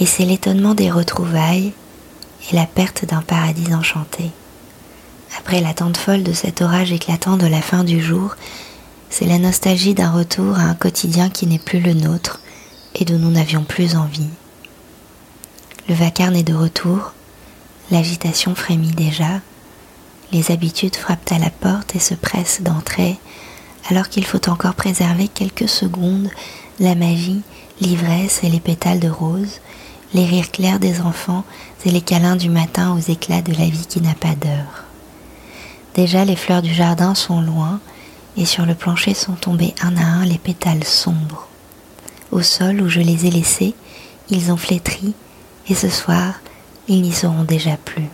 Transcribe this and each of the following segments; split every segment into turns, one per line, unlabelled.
Et c'est l'étonnement des retrouvailles et la perte d'un paradis enchanté. Après l'attente folle de cet orage éclatant de la fin du jour, c'est la nostalgie d'un retour à un quotidien qui n'est plus le nôtre et dont nous n'avions plus envie. Le vacarme est de retour, l'agitation frémit déjà, les habitudes frappent à la porte et se pressent d'entrer, alors qu'il faut encore préserver quelques secondes la magie, l'ivresse et les pétales de rose, les rires clairs des enfants et les câlins du matin aux éclats de la vie qui n'a pas d'heure. Déjà les fleurs du jardin sont loin et sur le plancher sont tombés un à un les pétales sombres. Au sol où je les ai laissés, ils ont flétri et ce soir, ils n'y seront déjà plus.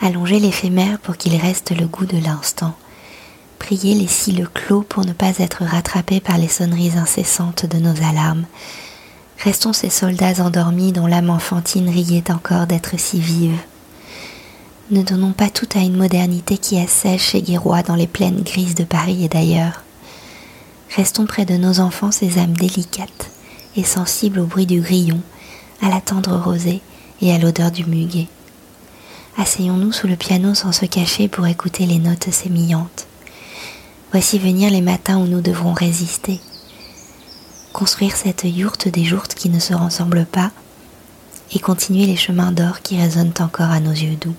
Allongez l'éphémère pour qu'il reste le goût de l'instant. Les cils clos pour ne pas être rattrapés par les sonneries incessantes de nos alarmes. Restons ces soldats endormis dont l'âme enfantine riait encore d'être si vive. Ne donnons pas tout à une modernité qui assèche et guéroie dans les plaines grises de Paris et d'ailleurs. Restons près de nos enfants ces âmes délicates et sensibles au bruit du grillon, à la tendre rosée et à l'odeur du muguet. Asseyons-nous sous le piano sans se cacher pour écouter les notes sémillantes. Voici venir les matins où nous devrons résister. Construire cette yourte des jourtes qui ne se ressemblent pas et continuer les chemins d'or qui résonnent encore à nos yeux doux.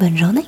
Bonne journée